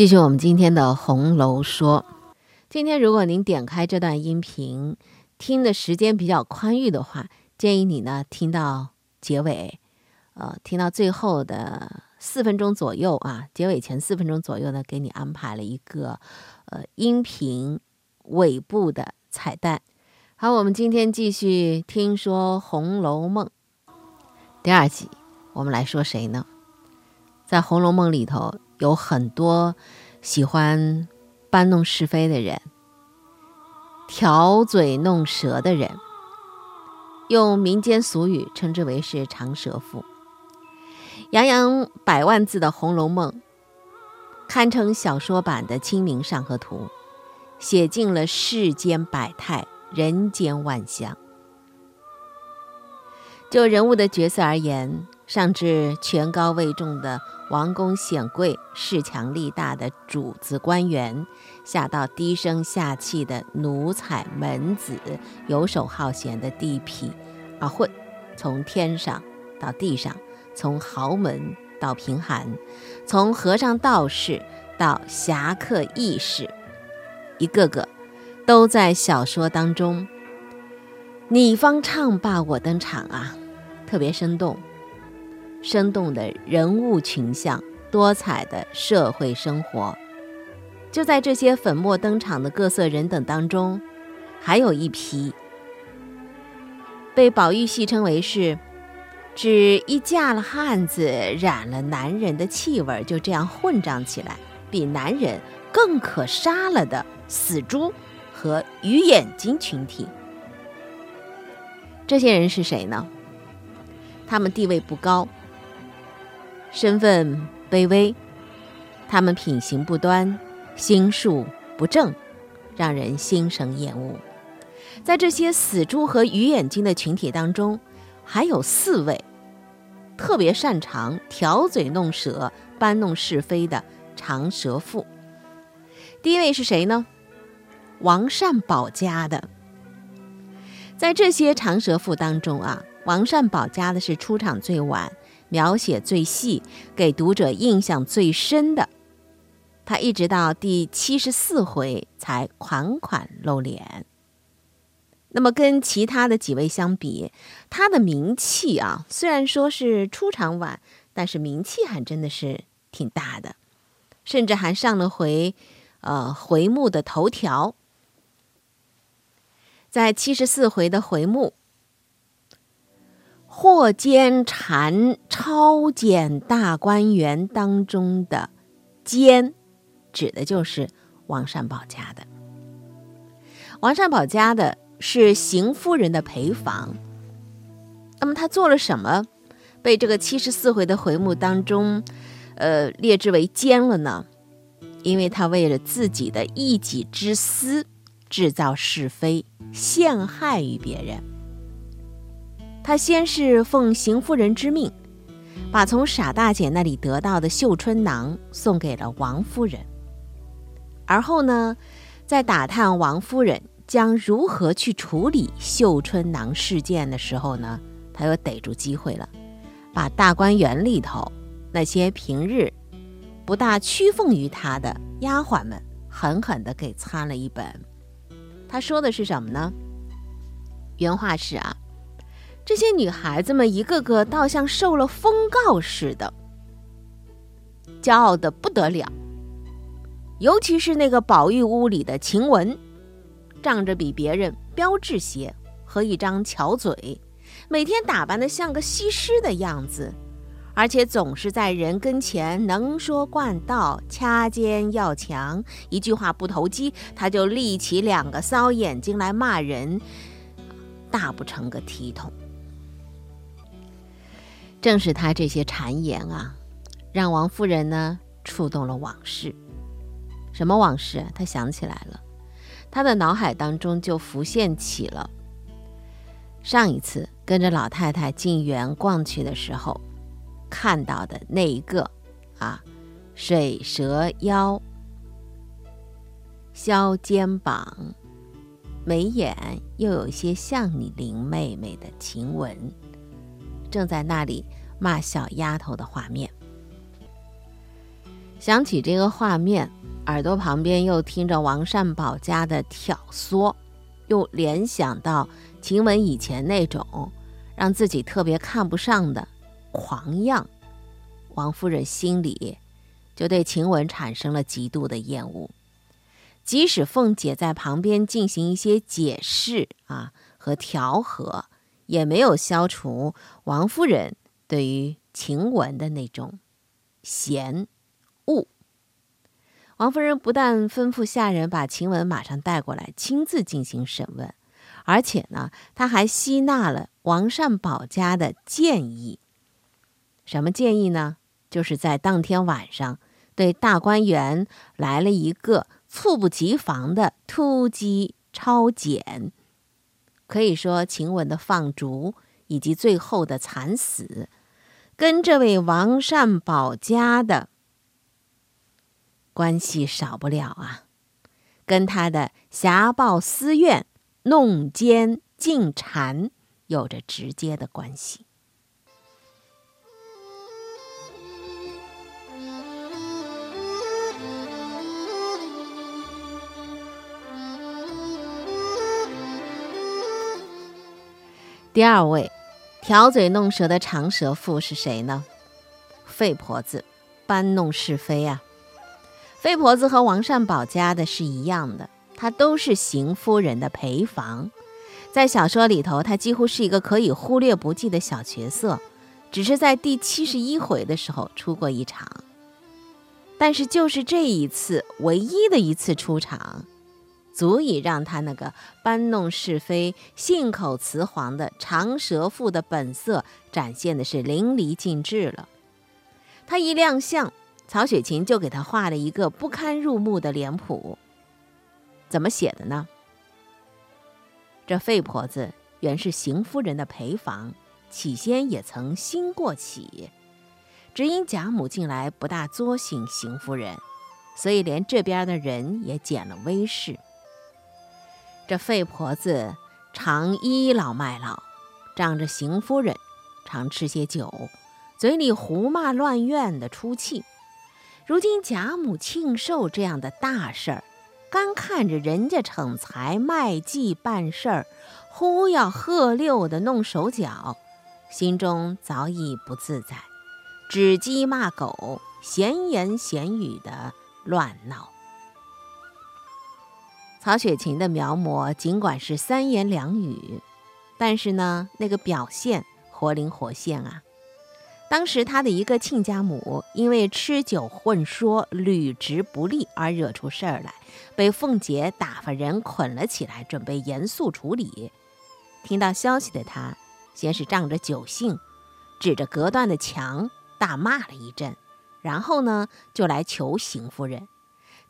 继续我们今天的《红楼说》。今天如果您点开这段音频，听的时间比较宽裕的话，建议你呢听到结尾，呃，听到最后的四分钟左右啊，结尾前四分钟左右呢，给你安排了一个呃音频尾部的彩蛋。好，我们今天继续听说《红楼梦》第二集，我们来说谁呢？在《红楼梦》里头。有很多喜欢搬弄是非的人，挑嘴弄舌的人，用民间俗语称之为是长舌妇。洋洋百万字的《红楼梦》，堪称小说版的《清明上河图》，写尽了世间百态，人间万象。就人物的角色而言，上至权高位重的。王公显贵、势强力大的主子官员，下到低声下气的奴才门子、游手好闲的地痞啊混，从天上到地上，从豪门到贫寒，从和尚道士到侠客义士，一个个都在小说当中，你方唱罢我登场啊，特别生动。生动的人物群像，多彩的社会生活，就在这些粉墨登场的各色人等当中，还有一批被宝玉戏称为是“只一嫁了汉子，染了男人的气味，就这样混账起来，比男人更可杀了”的死猪和鱼眼睛群体。这些人是谁呢？他们地位不高。身份卑微，他们品行不端，心术不正，让人心生厌恶。在这些死猪和鱼眼睛的群体当中，还有四位特别擅长挑嘴弄舌、搬弄是非的长舌妇。第一位是谁呢？王善保家的。在这些长舌妇当中啊，王善保家的是出场最晚。描写最细，给读者印象最深的，他一直到第七十四回才款款露脸。那么跟其他的几位相比，他的名气啊，虽然说是出场晚，但是名气还真的是挺大的，甚至还上了回，呃，回目的头条，在七十四回的回目。霍监禅抄检大观园当中的“监”，指的就是王善保家的。王善保家的是邢夫人的陪房。那么他做了什么，被这个七十四回的回目当中，呃，列之为“奸”了呢？因为他为了自己的一己之私，制造是非，陷害于别人。他先是奉邢夫人之命，把从傻大姐那里得到的绣春囊送给了王夫人。而后呢，在打探王夫人将如何去处理绣春囊事件的时候呢，他又逮住机会了，把大观园里头那些平日不大屈奉于他的丫鬟们狠狠地给参了一本。他说的是什么呢？原话是啊。这些女孩子们一个个倒像受了封告似的，骄傲的不得了。尤其是那个宝玉屋里的晴雯，仗着比别人标致些和一张巧嘴，每天打扮的像个西施的样子，而且总是在人跟前能说惯道，掐尖要强，一句话不投机，他就立起两个骚眼睛来骂人，大不成个体统。正是他这些谗言啊，让王夫人呢触动了往事。什么往事？她想起来了，她的脑海当中就浮现起了上一次跟着老太太进园逛去的时候看到的那一个啊，水蛇腰、削肩膀。眉眼又有些像你林妹妹的晴雯，正在那里骂小丫头的画面。想起这个画面，耳朵旁边又听着王善保家的挑唆，又联想到晴雯以前那种让自己特别看不上的狂样，王夫人心里就对晴雯产生了极度的厌恶。即使凤姐在旁边进行一些解释啊和调和，也没有消除王夫人对于晴雯的那种嫌恶。王夫人不但吩咐下人把晴雯马上带过来，亲自进行审问，而且呢，她还吸纳了王善保家的建议。什么建议呢？就是在当天晚上对大观园来了一个。猝不及防的突击抄检，可以说晴雯的放逐以及最后的惨死，跟这位王善保家的关系少不了啊，跟他的侠报私怨、弄奸进谗有着直接的关系。第二位，挑嘴弄舌的长舌妇是谁呢？费婆子，搬弄是非啊！费婆子和王善保家的是一样的，她都是邢夫人的陪房，在小说里头，她几乎是一个可以忽略不计的小角色，只是在第七十一回的时候出过一场，但是就是这一次唯一的一次出场。足以让他那个搬弄是非、信口雌黄的长舌妇的本色展现的是淋漓尽致了。他一亮相，曹雪芹就给他画了一个不堪入目的脸谱。怎么写的呢？这费婆子原是邢夫人的陪房，起先也曾兴过起，只因贾母近来不大作醒邢夫人，所以连这边的人也减了威势。这费婆子常倚老卖老，仗着邢夫人常吃些酒，嘴里胡骂乱怨的出气。如今贾母庆寿这样的大事儿，干看着人家逞才卖技办事儿，忽要喝溜的弄手脚，心中早已不自在，指鸡骂狗，闲言闲语的乱闹。曹雪芹的描摹尽管是三言两语，但是呢，那个表现活灵活现啊。当时他的一个亲家母因为吃酒混说、履职不力而惹出事儿来，被凤姐打发人捆了起来，准备严肃处理。听到消息的他，先是仗着酒兴，指着隔断的墙大骂了一阵，然后呢，就来求邢夫人。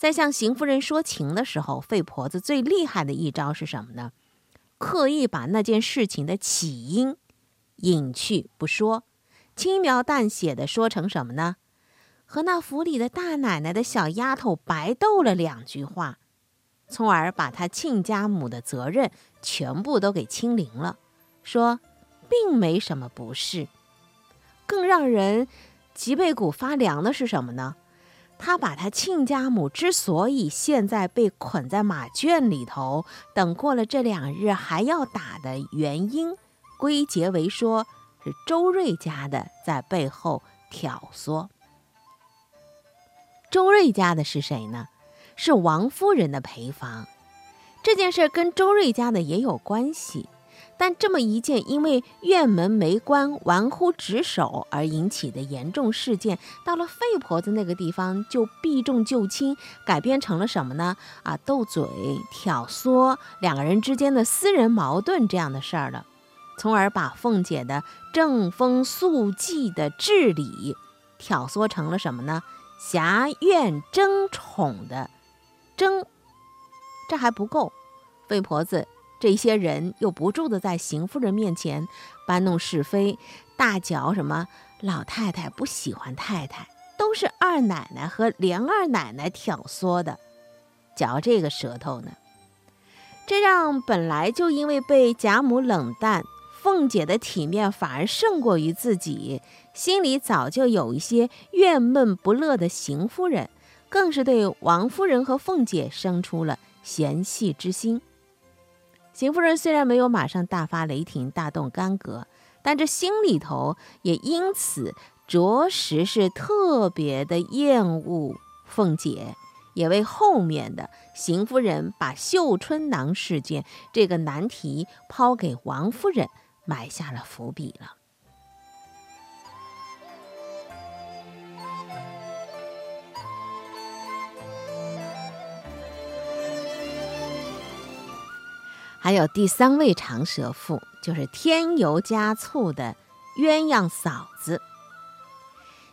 在向邢夫人说情的时候，费婆子最厉害的一招是什么呢？刻意把那件事情的起因隐去不说，轻描淡写的说成什么呢？和那府里的大奶奶的小丫头白斗了两句话，从而把他亲家母的责任全部都给清零了，说并没什么不是。更让人脊背骨发凉的是什么呢？他把他亲家母之所以现在被捆在马圈里头，等过了这两日还要打的原因，归结为说是周瑞家的在背后挑唆。周瑞家的是谁呢？是王夫人的陪房。这件事跟周瑞家的也有关系。但这么一件因为院门没关、玩忽职守而引起的严重事件，到了费婆子那个地方就避重就轻，改编成了什么呢？啊，斗嘴、挑唆两个人之间的私人矛盾这样的事儿了，从而把凤姐的正风肃纪的治理挑唆成了什么呢？侠院争宠的争，这还不够，费婆子这些人又不住的在邢夫人面前搬弄是非，大嚼什么老太太不喜欢太太，都是二奶奶和连二奶奶挑唆的，嚼这个舌头呢，这让本来就因为被贾母冷淡。凤姐的体面反而胜过于自己，心里早就有一些怨闷不乐的邢夫人，更是对王夫人和凤姐生出了嫌隙之心。邢夫人虽然没有马上大发雷霆、大动干戈，但这心里头也因此着实是特别的厌恶凤姐，也为后面的邢夫人把绣春囊事件这个难题抛给王夫人。埋下了伏笔了。还有第三位长舌妇，就是添油加醋的鸳鸯嫂子。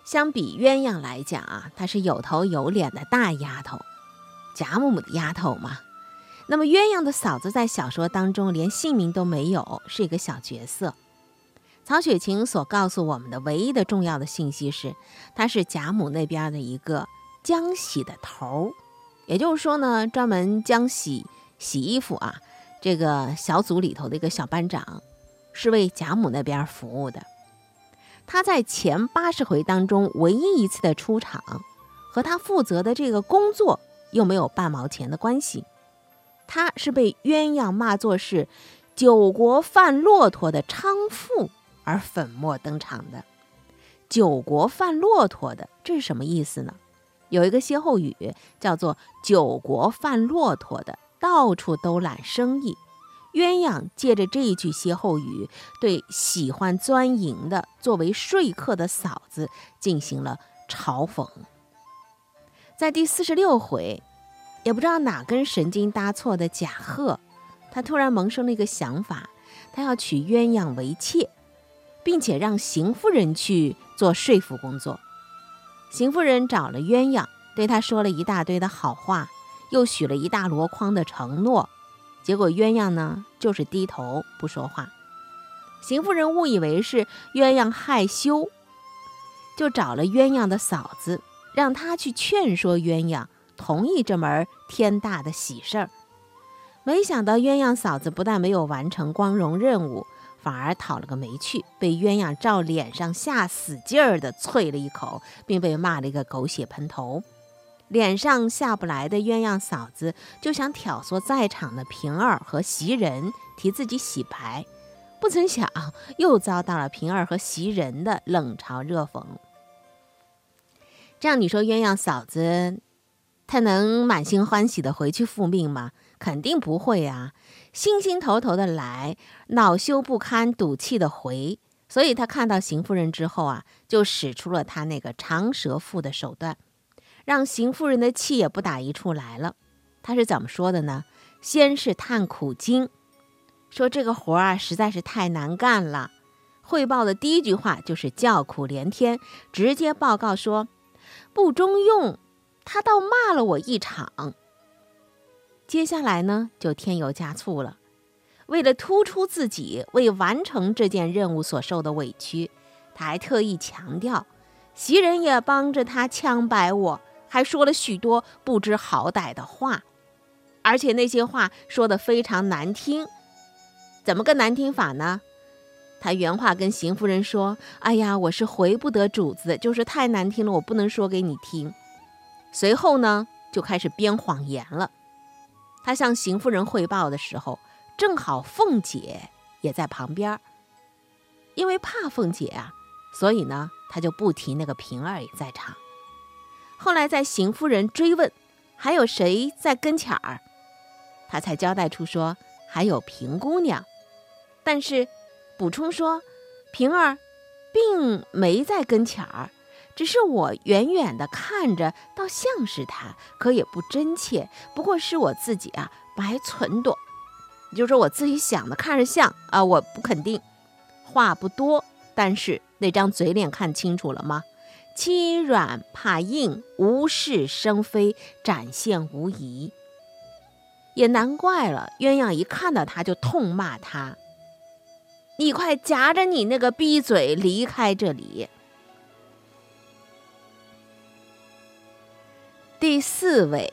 相比鸳鸯来讲啊，她是有头有脸的大丫头，贾母的丫头嘛。那么鸳鸯的嫂子在小说当中连姓名都没有，是一个小角色。曹雪芹所告诉我们的唯一的重要的信息是，她是贾母那边的一个浆洗的头儿，也就是说呢，专门浆洗洗衣服啊，这个小组里头的一个小班长，是为贾母那边服务的。他在前八十回当中唯一一次的出场，和他负责的这个工作又没有半毛钱的关系。他是被鸳鸯骂作是九国犯骆驼的娼妇而粉墨登场的。九国犯骆驼的，这是什么意思呢？有一个歇后语叫做“九国犯骆驼的，到处都揽生意”。鸳鸯借着这一句歇后语，对喜欢钻营的作为说客的嫂子进行了嘲讽。在第四十六回。也不知道哪根神经搭错的贾贺，他突然萌生了一个想法，他要娶鸳鸯为妾，并且让邢夫人去做说服工作。邢夫人找了鸳鸯，对他说了一大堆的好话，又许了一大箩筐的承诺。结果鸳鸯呢，就是低头不说话。邢夫人误以为是鸳鸯害羞，就找了鸳鸯的嫂子，让她去劝说鸳鸯。同意这门天大的喜事儿，没想到鸳鸯嫂子不但没有完成光荣任务，反而讨了个没趣，被鸳鸯照脸上下死劲儿的啐了一口，并被骂了一个狗血喷头。脸上下不来的鸳鸯嫂子就想挑唆在场的平儿和袭人替自己洗白，不曾想又遭到了平儿和袭人的冷嘲热讽。这样你说鸳鸯嫂子？她能满心欢喜的回去复命吗？肯定不会啊！心心头头的来，恼羞不堪、赌气的回。所以她看到邢夫人之后啊，就使出了她那个长舌妇的手段，让邢夫人的气也不打一处来了。他是怎么说的呢？先是叹苦经，说这个活儿啊实在是太难干了。汇报的第一句话就是叫苦连天，直接报告说不中用。他倒骂了我一场。接下来呢，就添油加醋了。为了突出自己为完成这件任务所受的委屈，他还特意强调，袭人也帮着他枪白我，还说了许多不知好歹的话，而且那些话说的非常难听。怎么个难听法呢？他原话跟邢夫人说：“哎呀，我是回不得主子，就是太难听了，我不能说给你听。”随后呢，就开始编谎言了。他向邢夫人汇报的时候，正好凤姐也在旁边。因为怕凤姐啊，所以呢，他就不提那个平儿也在场。后来在邢夫人追问还有谁在跟前儿，他才交代出说还有平姑娘，但是补充说平儿并没在跟前儿。只是我远远的看着，倒像是他，可也不真切。不过是我自己啊，白忖度，就说我自己想的，看着像啊，我不肯定。话不多，但是那张嘴脸看清楚了吗？欺软怕硬，无事生非，展现无遗。也难怪了，鸳鸯一看到他就痛骂他：“你快夹着你那个逼嘴离开这里！”第四位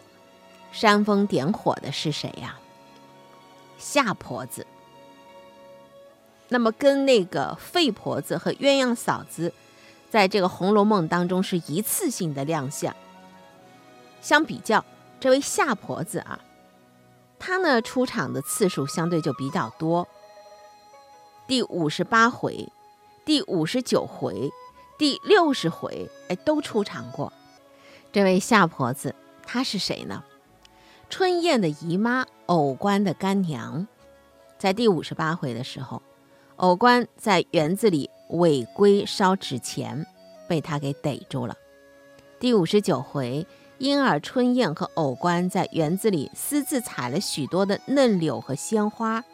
煽风点火的是谁呀？夏婆子。那么跟那个费婆子和鸳鸯嫂子，在这个《红楼梦》当中是一次性的亮相。相比较，这位夏婆子啊，她呢出场的次数相对就比较多。第五十八回、第五十九回、第六十回，哎，都出场过。这位夏婆子，她是谁呢？春燕的姨妈，藕官的干娘。在第五十八回的时候，藕官在园子里违规烧纸钱，被他给逮住了。第五十九回，因而春燕和藕官在园子里私自采了许多的嫩柳和鲜花，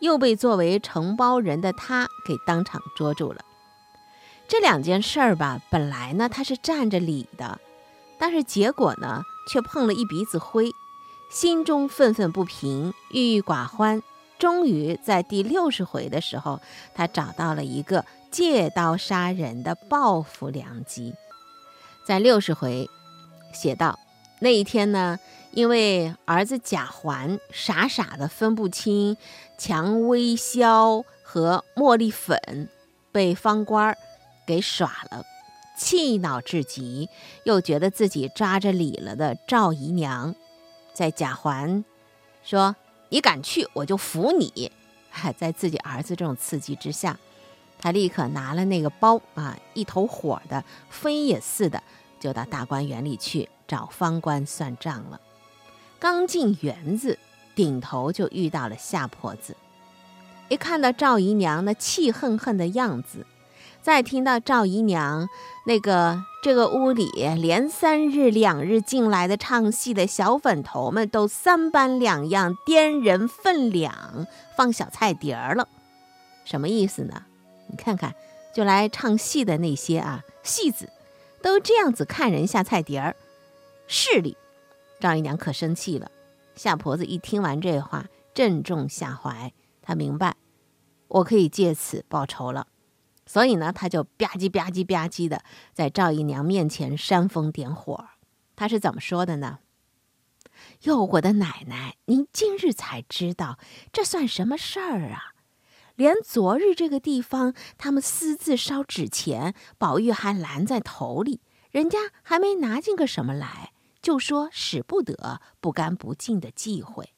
又被作为承包人的他给当场捉住了。这两件事儿吧，本来呢他是占着理的。但是结果呢，却碰了一鼻子灰，心中愤愤不平，郁郁寡欢。终于在第六十回的时候，他找到了一个借刀杀人的报复良机。在六十回写道：那一天呢，因为儿子贾环傻傻的分不清蔷薇硝和茉莉粉，被方官给耍了。气恼至极，又觉得自己抓着理了的赵姨娘，在贾环说：“你敢去，我就服你。”在自己儿子这种刺激之下，他立刻拿了那个包啊，一头火的飞也似的，就到大观园里去找方官算账了。刚进园子，顶头就遇到了夏婆子，一看到赵姨娘那气恨恨的样子。再听到赵姨娘那个这个屋里连三日两日进来的唱戏的小粉头们都三班两样掂人分两放小菜碟儿了，什么意思呢？你看看，就来唱戏的那些啊戏子，都这样子看人下菜碟儿，势利。赵姨娘可生气了。夏婆子一听完这话，正中下怀，她明白，我可以借此报仇了。所以呢，他就吧唧吧唧吧唧的在赵姨娘面前煽风点火。他是怎么说的呢？哟，我的奶奶，您今日才知道，这算什么事儿啊？连昨日这个地方他们私自烧纸钱，宝玉还拦在头里，人家还没拿进个什么来，就说使不得，不干不净的忌讳。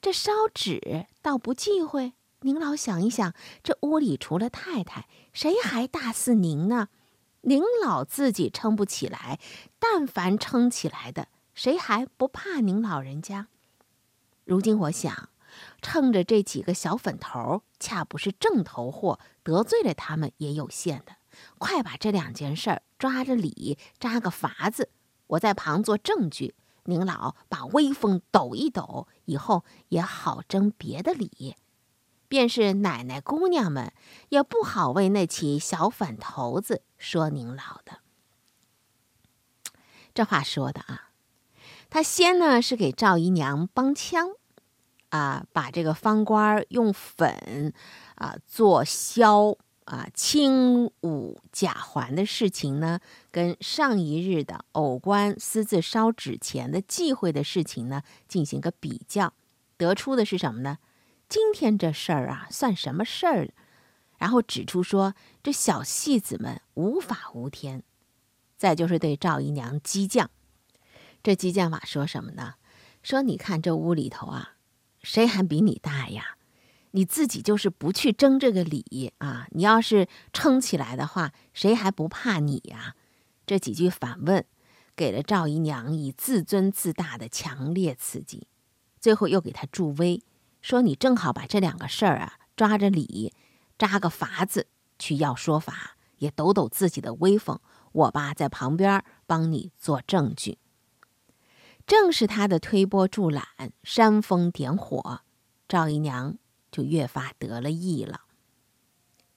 这烧纸倒不忌讳。您老想一想，这屋里除了太太，谁还大似您呢？您老自己撑不起来，但凡撑起来的，谁还不怕您老人家？如今我想，趁着这几个小粉头恰不是正头货，得罪了他们也有限的。快把这两件事抓着理，扎个法子，我在旁做证据。您老把威风抖一抖，以后也好争别的理。便是奶奶姑娘们也不好为那起小粉头子说您老的。这话说的啊，他先呢是给赵姨娘帮腔，啊，把这个方官用粉啊做销啊轻舞贾环的事情呢，跟上一日的偶官私自烧纸钱的忌讳的事情呢进行个比较，得出的是什么呢？今天这事儿啊，算什么事儿？然后指出说，这小戏子们无法无天。再就是对赵姨娘激将，这激将法说什么呢？说你看这屋里头啊，谁还比你大呀？你自己就是不去争这个理啊，你要是撑起来的话，谁还不怕你呀？这几句反问，给了赵姨娘以自尊自大的强烈刺激，最后又给她助威。说你正好把这两个事儿啊抓着理，扎个法子去要说法，也抖抖自己的威风。我吧在旁边帮你做证据。正是他的推波助澜、煽风点火，赵姨娘就越发得了意了，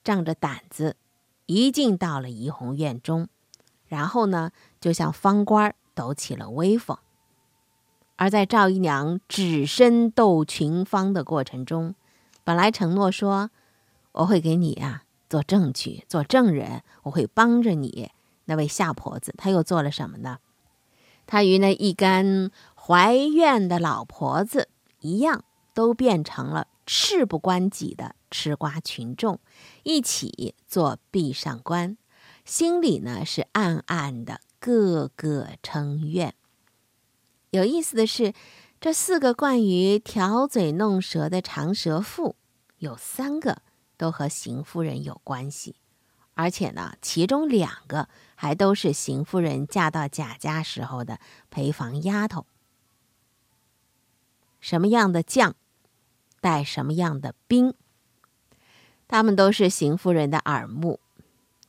仗着胆子，一进到了怡红院中，然后呢，就向方官抖起了威风。而在赵姨娘只身斗群芳的过程中，本来承诺说我会给你啊做证据、做证人，我会帮着你。那位夏婆子，她又做了什么呢？她与那一干怀怨的老婆子一样，都变成了事不关己的吃瓜群众，一起做壁上观。心里呢是暗暗的，个个称怨。有意思的是，这四个惯于挑嘴弄舌的长舌妇，有三个都和邢夫人有关系，而且呢，其中两个还都是邢夫人嫁到贾家时候的陪房丫头。什么样的将，带什么样的兵，他们都是邢夫人的耳目。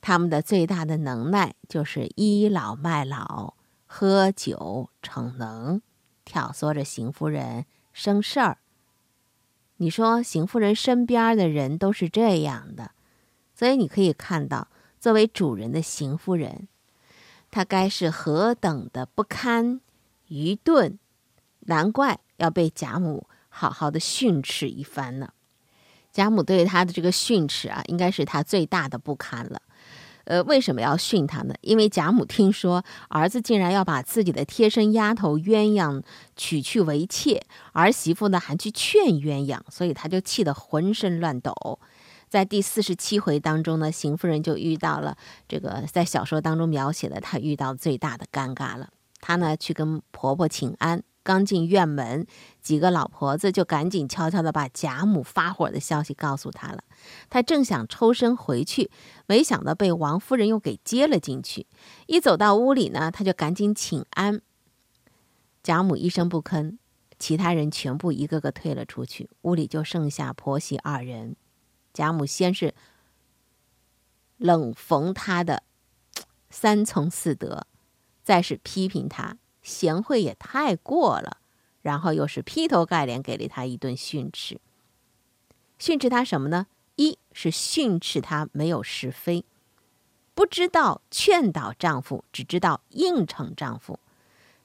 他们的最大的能耐就是倚老卖老、喝酒逞能，挑唆着邢夫人生事儿。你说邢夫人身边的人都是这样的，所以你可以看到，作为主人的邢夫人，她该是何等的不堪、愚钝，难怪要被贾母好好的训斥一番呢。贾母对她的这个训斥啊，应该是她最大的不堪了。呃，为什么要训他呢？因为贾母听说儿子竟然要把自己的贴身丫头鸳鸯娶去为妾，儿媳妇呢还去劝鸳鸯，所以他就气得浑身乱抖。在第四十七回当中呢，邢夫人就遇到了这个在小说当中描写的她遇到最大的尴尬了。她呢去跟婆婆请安。刚进院门，几个老婆子就赶紧悄悄的把贾母发火的消息告诉他了。他正想抽身回去，没想到被王夫人又给接了进去。一走到屋里呢，他就赶紧请安。贾母一声不吭，其他人全部一个个退了出去，屋里就剩下婆媳二人。贾母先是冷讽他的三从四德，再是批评他。贤惠也太过了，然后又是劈头盖脸给了他一顿训斥。训斥他什么呢？一是训斥他没有是非，不知道劝导丈夫，只知道应承丈夫；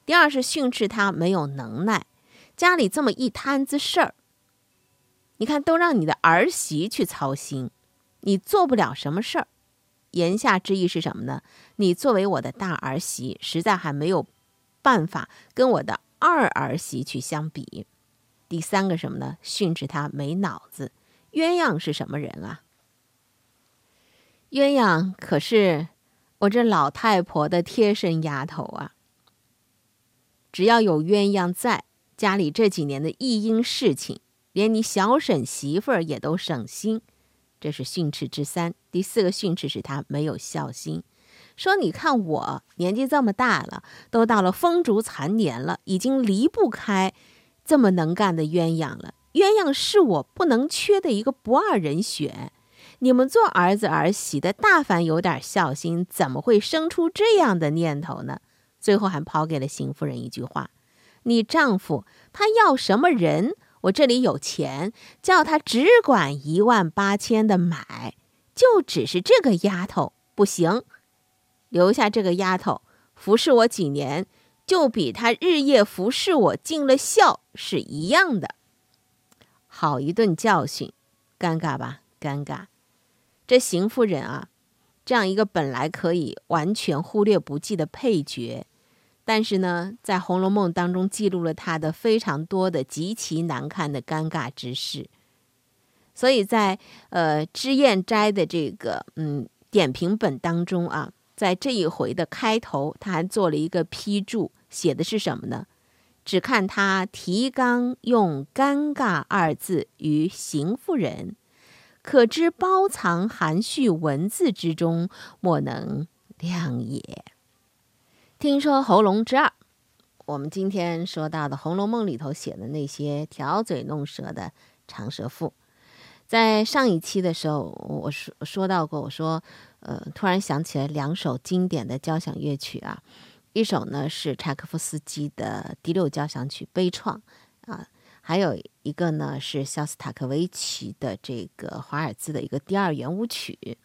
第二是训斥他没有能耐，家里这么一摊子事儿，你看都让你的儿媳去操心，你做不了什么事儿。言下之意是什么呢？你作为我的大儿媳，实在还没有。办法跟我的二儿媳去相比，第三个什么呢？训斥他没脑子。鸳鸯是什么人啊？鸳鸯可是我这老太婆的贴身丫头啊。只要有鸳鸯在家里，这几年的一应事情，连你小婶媳妇儿也都省心。这是训斥之三。第四个训斥是他没有孝心。说：“你看我年纪这么大了，都到了风烛残年了，已经离不开这么能干的鸳鸯了。鸳鸯是我不能缺的一个不二人选。你们做儿子儿媳的，大凡有点孝心，怎么会生出这样的念头呢？”最后还抛给了邢夫人一句话：“你丈夫他要什么人，我这里有钱，叫他只管一万八千的买，就只是这个丫头不行。”留下这个丫头服侍我几年，就比她日夜服侍我尽了孝是一样的。好一顿教训，尴尬吧？尴尬。这邢夫人啊，这样一个本来可以完全忽略不计的配角，但是呢，在《红楼梦》当中记录了她的非常多的极其难看的尴尬之事。所以在呃脂砚斋的这个嗯点评本当中啊。在这一回的开头，他还做了一个批注，写的是什么呢？只看他提纲用“尴尬”二字于邢夫人，可知包藏含蓄文字之中，莫能量也。听说《红楼之二》，我们今天说到的《红楼梦》里头写的那些挑嘴弄舌的长舌妇。在上一期的时候，我说说到过，我说，呃，突然想起了两首经典的交响乐曲啊，一首呢是柴可夫斯基的第六交响曲《悲怆》啊，还有一个呢是肖斯塔科维奇的这个华尔兹的一个第二圆舞曲。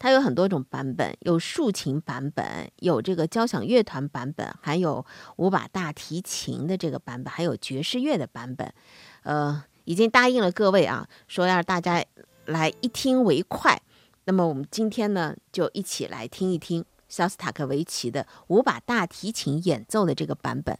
它有很多种版本，有竖琴版本，有这个交响乐团版本，还有五把大提琴的这个版本，还有爵士乐的版本。呃，已经答应了各位啊，说要大家来一听为快。那么我们今天呢，就一起来听一听肖斯塔科维奇的五把大提琴演奏的这个版本。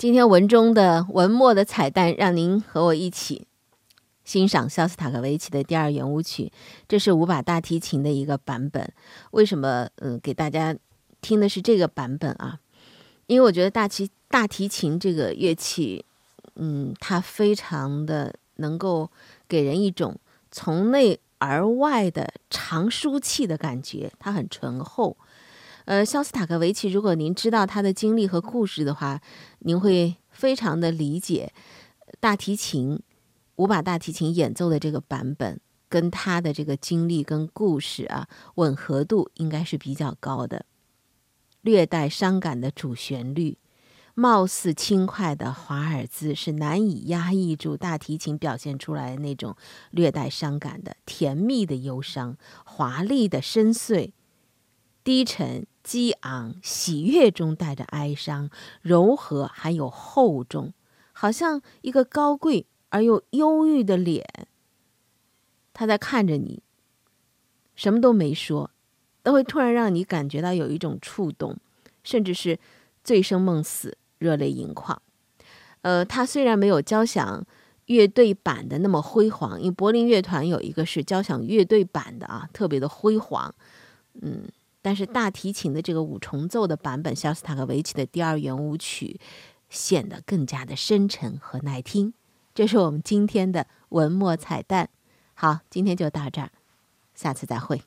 今天文中的文末的彩蛋，让您和我一起欣赏肖斯塔科维奇的第二圆舞曲。这是五把大提琴的一个版本。为什么嗯给大家听的是这个版本啊？因为我觉得大提大提琴这个乐器，嗯，它非常的能够给人一种从内而外的长舒气的感觉，它很醇厚。呃，肖斯塔科维奇，如果您知道他的经历和故事的话，您会非常的理解大提琴五把大提琴演奏的这个版本，跟他的这个经历跟故事啊，吻合度应该是比较高的。略带伤感的主旋律，貌似轻快的华尔兹，是难以压抑住大提琴表现出来的那种略带伤感的甜蜜的忧伤，华丽的深邃。低沉激昂、喜悦中带着哀伤，柔和还有厚重，好像一个高贵而又忧郁的脸。他在看着你，什么都没说，都会突然让你感觉到有一种触动，甚至是醉生梦死、热泪盈眶。呃，他虽然没有交响乐队版的那么辉煌，因为柏林乐团有一个是交响乐队版的啊，特别的辉煌。嗯，但是大提琴的这个五重奏的版本，肖斯塔科维奇的第二圆舞曲，显得更加的深沉和耐听。这是我们今天的文末彩蛋。好，今天就到这儿，下次再会。